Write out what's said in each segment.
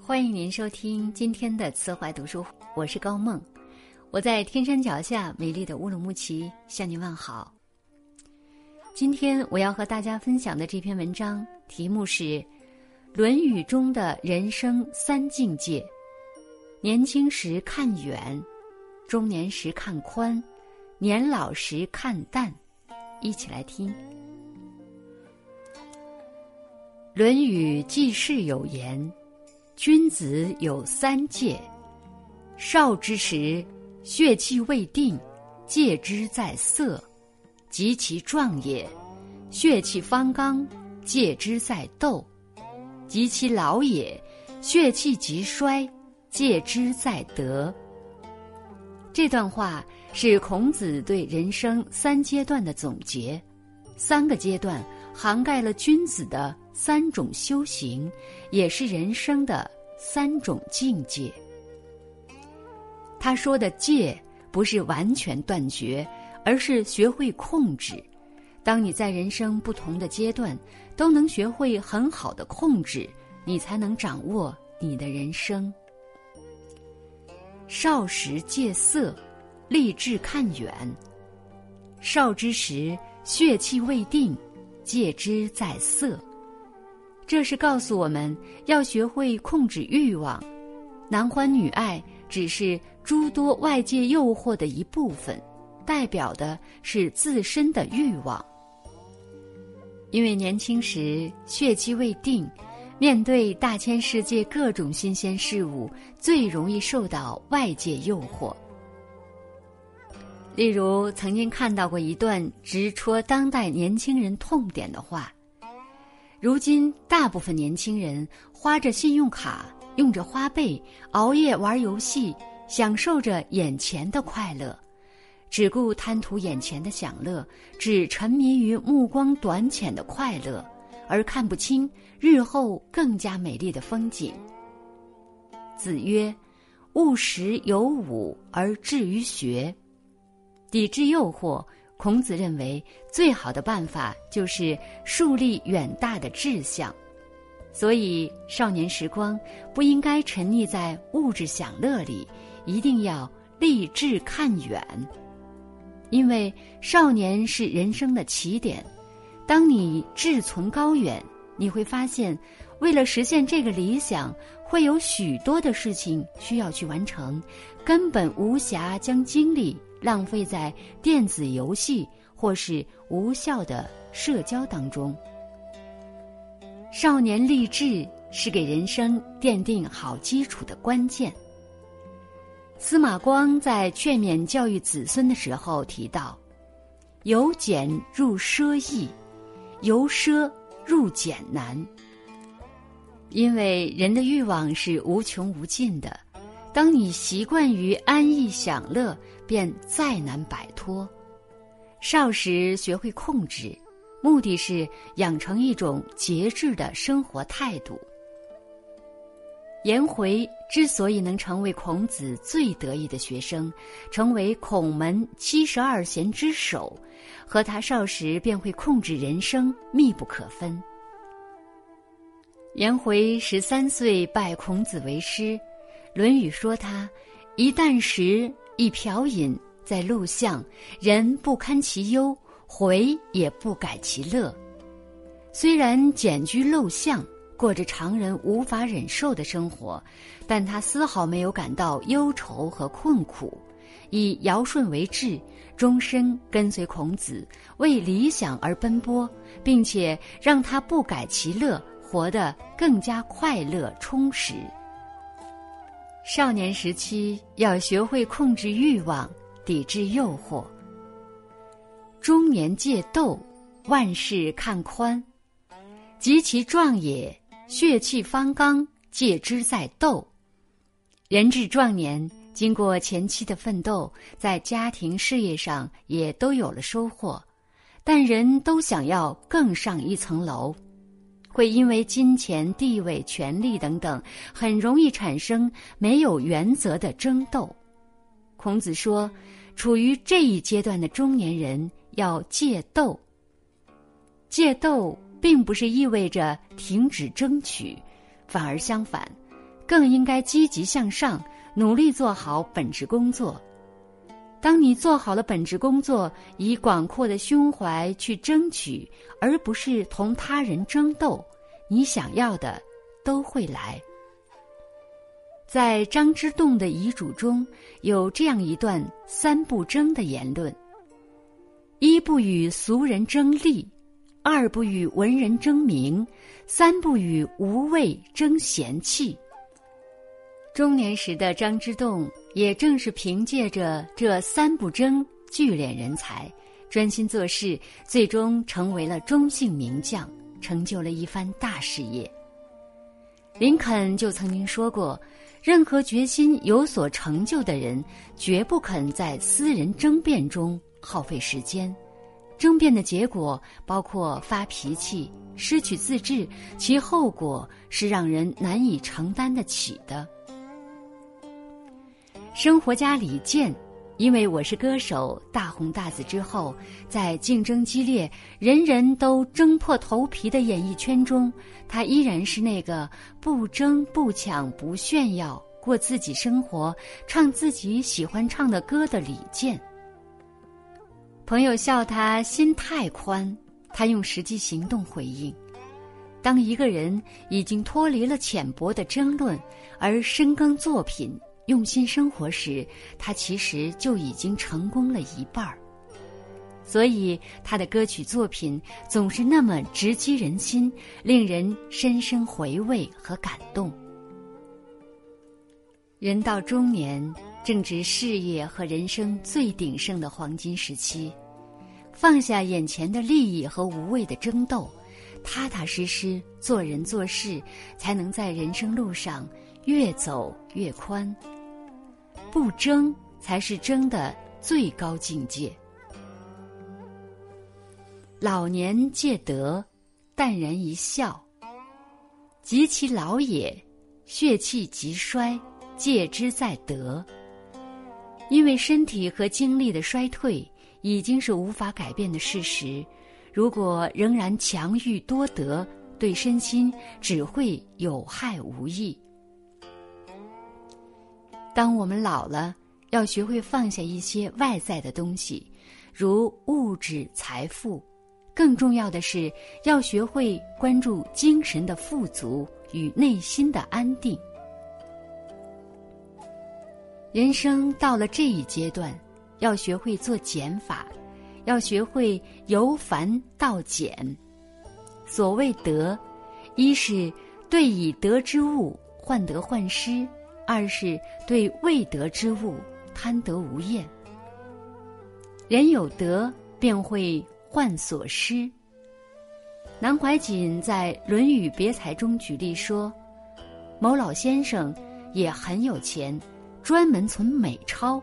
欢迎您收听今天的慈怀读书，我是高梦，我在天山脚下美丽的乌鲁木齐向您问好。今天我要和大家分享的这篇文章题目是《论语》中的人生三境界：年轻时看远，中年时看宽，年老时看淡。一起来听。《论语记事》有言。君子有三戒：少之时，血气未定，戒之在色；及其壮也，血气方刚，戒之在斗；及其老也，血气极衰，戒之在德。这段话是孔子对人生三阶段的总结，三个阶段涵盖了君子的。三种修行，也是人生的三种境界。他说的戒，不是完全断绝，而是学会控制。当你在人生不同的阶段都能学会很好的控制，你才能掌握你的人生。少时戒色，立志看远。少之时，血气未定，戒之在色。这是告诉我们要学会控制欲望，男欢女爱只是诸多外界诱惑的一部分，代表的是自身的欲望。因为年轻时血气未定，面对大千世界各种新鲜事物，最容易受到外界诱惑。例如，曾经看到过一段直戳当代年轻人痛点的话。如今，大部分年轻人花着信用卡，用着花呗，熬夜玩游戏，享受着眼前的快乐，只顾贪图眼前的享乐，只沉迷于目光短浅的快乐，而看不清日后更加美丽的风景。子曰：“勿食有五而志于学。”抵制诱惑。孔子认为，最好的办法就是树立远大的志向，所以少年时光不应该沉溺在物质享乐里，一定要立志看远。因为少年是人生的起点，当你志存高远，你会发现，为了实现这个理想，会有许多的事情需要去完成，根本无暇将精力。浪费在电子游戏或是无效的社交当中。少年立志是给人生奠定好基础的关键。司马光在劝勉教育子孙的时候提到：“由俭入奢易，由奢入俭难。”因为人的欲望是无穷无尽的。当你习惯于安逸享乐，便再难摆脱。少时学会控制，目的是养成一种节制的生活态度。颜回之所以能成为孔子最得意的学生，成为孔门七十二贤之首，和他少时便会控制人生密不可分。颜回十三岁拜孔子为师。《论语》说他，一旦食，一瓢饮，在路巷，人不堪其忧，回也不改其乐。虽然简居陋巷，过着常人无法忍受的生活，但他丝毫没有感到忧愁和困苦，以尧舜为志，终身跟随孔子，为理想而奔波，并且让他不改其乐，活得更加快乐充实。少年时期要学会控制欲望，抵制诱惑。中年戒斗，万事看宽。及其壮也，血气方刚，戒之在斗。人至壮年，经过前期的奋斗，在家庭事业上也都有了收获，但人都想要更上一层楼。会因为金钱、地位、权力等等，很容易产生没有原则的争斗。孔子说，处于这一阶段的中年人要戒斗。戒斗并不是意味着停止争取，反而相反，更应该积极向上，努力做好本职工作。当你做好了本职工作，以广阔的胸怀去争取，而不是同他人争斗，你想要的都会来。在张之洞的遗嘱中有这样一段“三不争”的言论：一不与俗人争利，二不与文人争名，三不与无畏争闲气。中年时的张之洞，也正是凭借着这三不争聚敛人才，专心做事，最终成为了中姓名将，成就了一番大事业。林肯就曾经说过：“任何决心有所成就的人，绝不肯在私人争辩中耗费时间。争辩的结果包括发脾气、失去自制，其后果是让人难以承担得起的。”生活家李健，因为我是歌手大红大紫之后，在竞争激烈、人人都争破头皮的演艺圈中，他依然是那个不争不抢不炫耀、过自己生活、唱自己喜欢唱的歌的李健。朋友笑他心太宽，他用实际行动回应：当一个人已经脱离了浅薄的争论，而深耕作品。用心生活时，他其实就已经成功了一半儿。所以，他的歌曲作品总是那么直击人心，令人深深回味和感动。人到中年，正值事业和人生最鼎盛的黄金时期，放下眼前的利益和无谓的争斗，踏踏实实做人做事，才能在人生路上越走越宽。不争才是争的最高境界。老年戒德，淡然一笑。及其老也，血气极衰，戒之在德。因为身体和精力的衰退已经是无法改变的事实，如果仍然强欲多得，对身心只会有害无益。当我们老了，要学会放下一些外在的东西，如物质财富；更重要的是，要学会关注精神的富足与内心的安定。人生到了这一阶段，要学会做减法，要学会由繁到简。所谓得，一是对以得之物患得患失。二是对未得之物贪得无厌。人有德，便会患所失。南怀瑾在《论语别裁》中举例说，某老先生也很有钱，专门存美钞，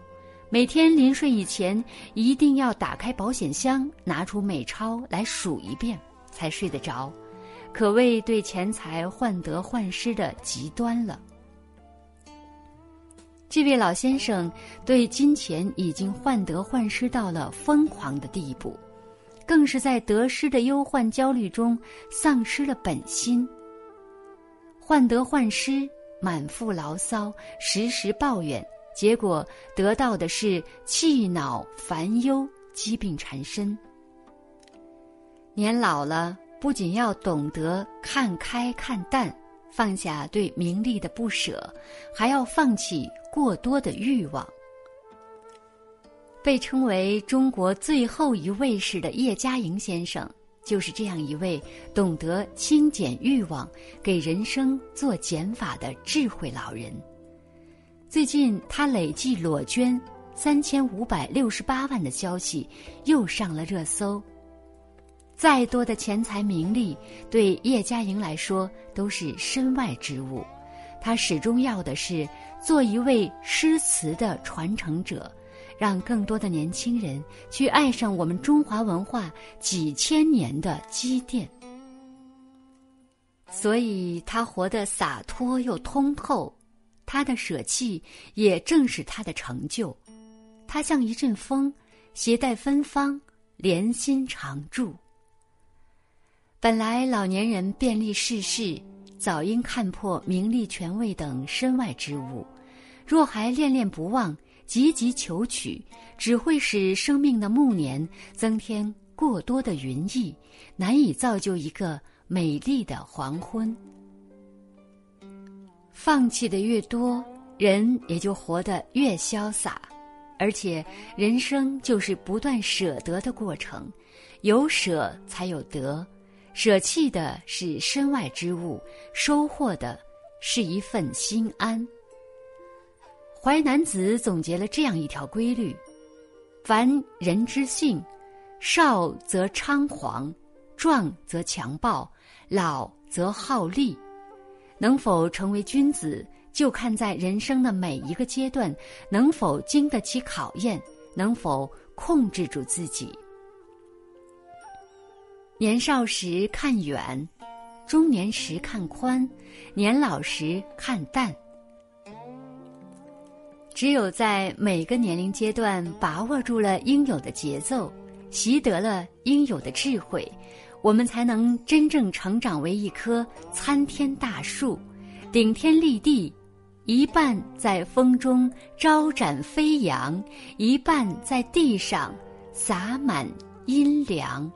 每天临睡以前一定要打开保险箱，拿出美钞来数一遍，才睡得着，可谓对钱财患得患失的极端了。这位老先生对金钱已经患得患失到了疯狂的地步，更是在得失的忧患焦虑中丧失了本心。患得患失，满腹牢骚，时时抱怨，结果得到的是气恼烦忧，疾病缠身。年老了，不仅要懂得看开看淡。放下对名利的不舍，还要放弃过多的欲望。被称为中国最后一位士的叶嘉莹先生，就是这样一位懂得清减欲望、给人生做减法的智慧老人。最近，他累计裸捐三千五百六十八万的消息又上了热搜。再多的钱财名利，对叶嘉莹来说都是身外之物。他始终要的是做一位诗词的传承者，让更多的年轻人去爱上我们中华文化几千年的积淀。所以，他活得洒脱又通透。他的舍弃，也正是他的成就。他像一阵风，携带芬芳，莲心常驻。本来老年人便利世事，早应看破名利权位等身外之物，若还恋恋不忘、急急求取，只会使生命的暮年增添过多的云翳，难以造就一个美丽的黄昏。放弃的越多，人也就活得越潇洒，而且人生就是不断舍得的过程，有舍才有得。舍弃的是身外之物，收获的是一份心安。淮南子总结了这样一条规律：凡人之性，少则猖狂，壮则强暴，老则好利。能否成为君子，就看在人生的每一个阶段能否经得起考验，能否控制住自己。年少时看远，中年时看宽，年老时看淡。只有在每个年龄阶段把握住了应有的节奏，习得了应有的智慧，我们才能真正成长为一棵参天大树，顶天立地；一半在风中招展飞扬，一半在地上洒满阴凉。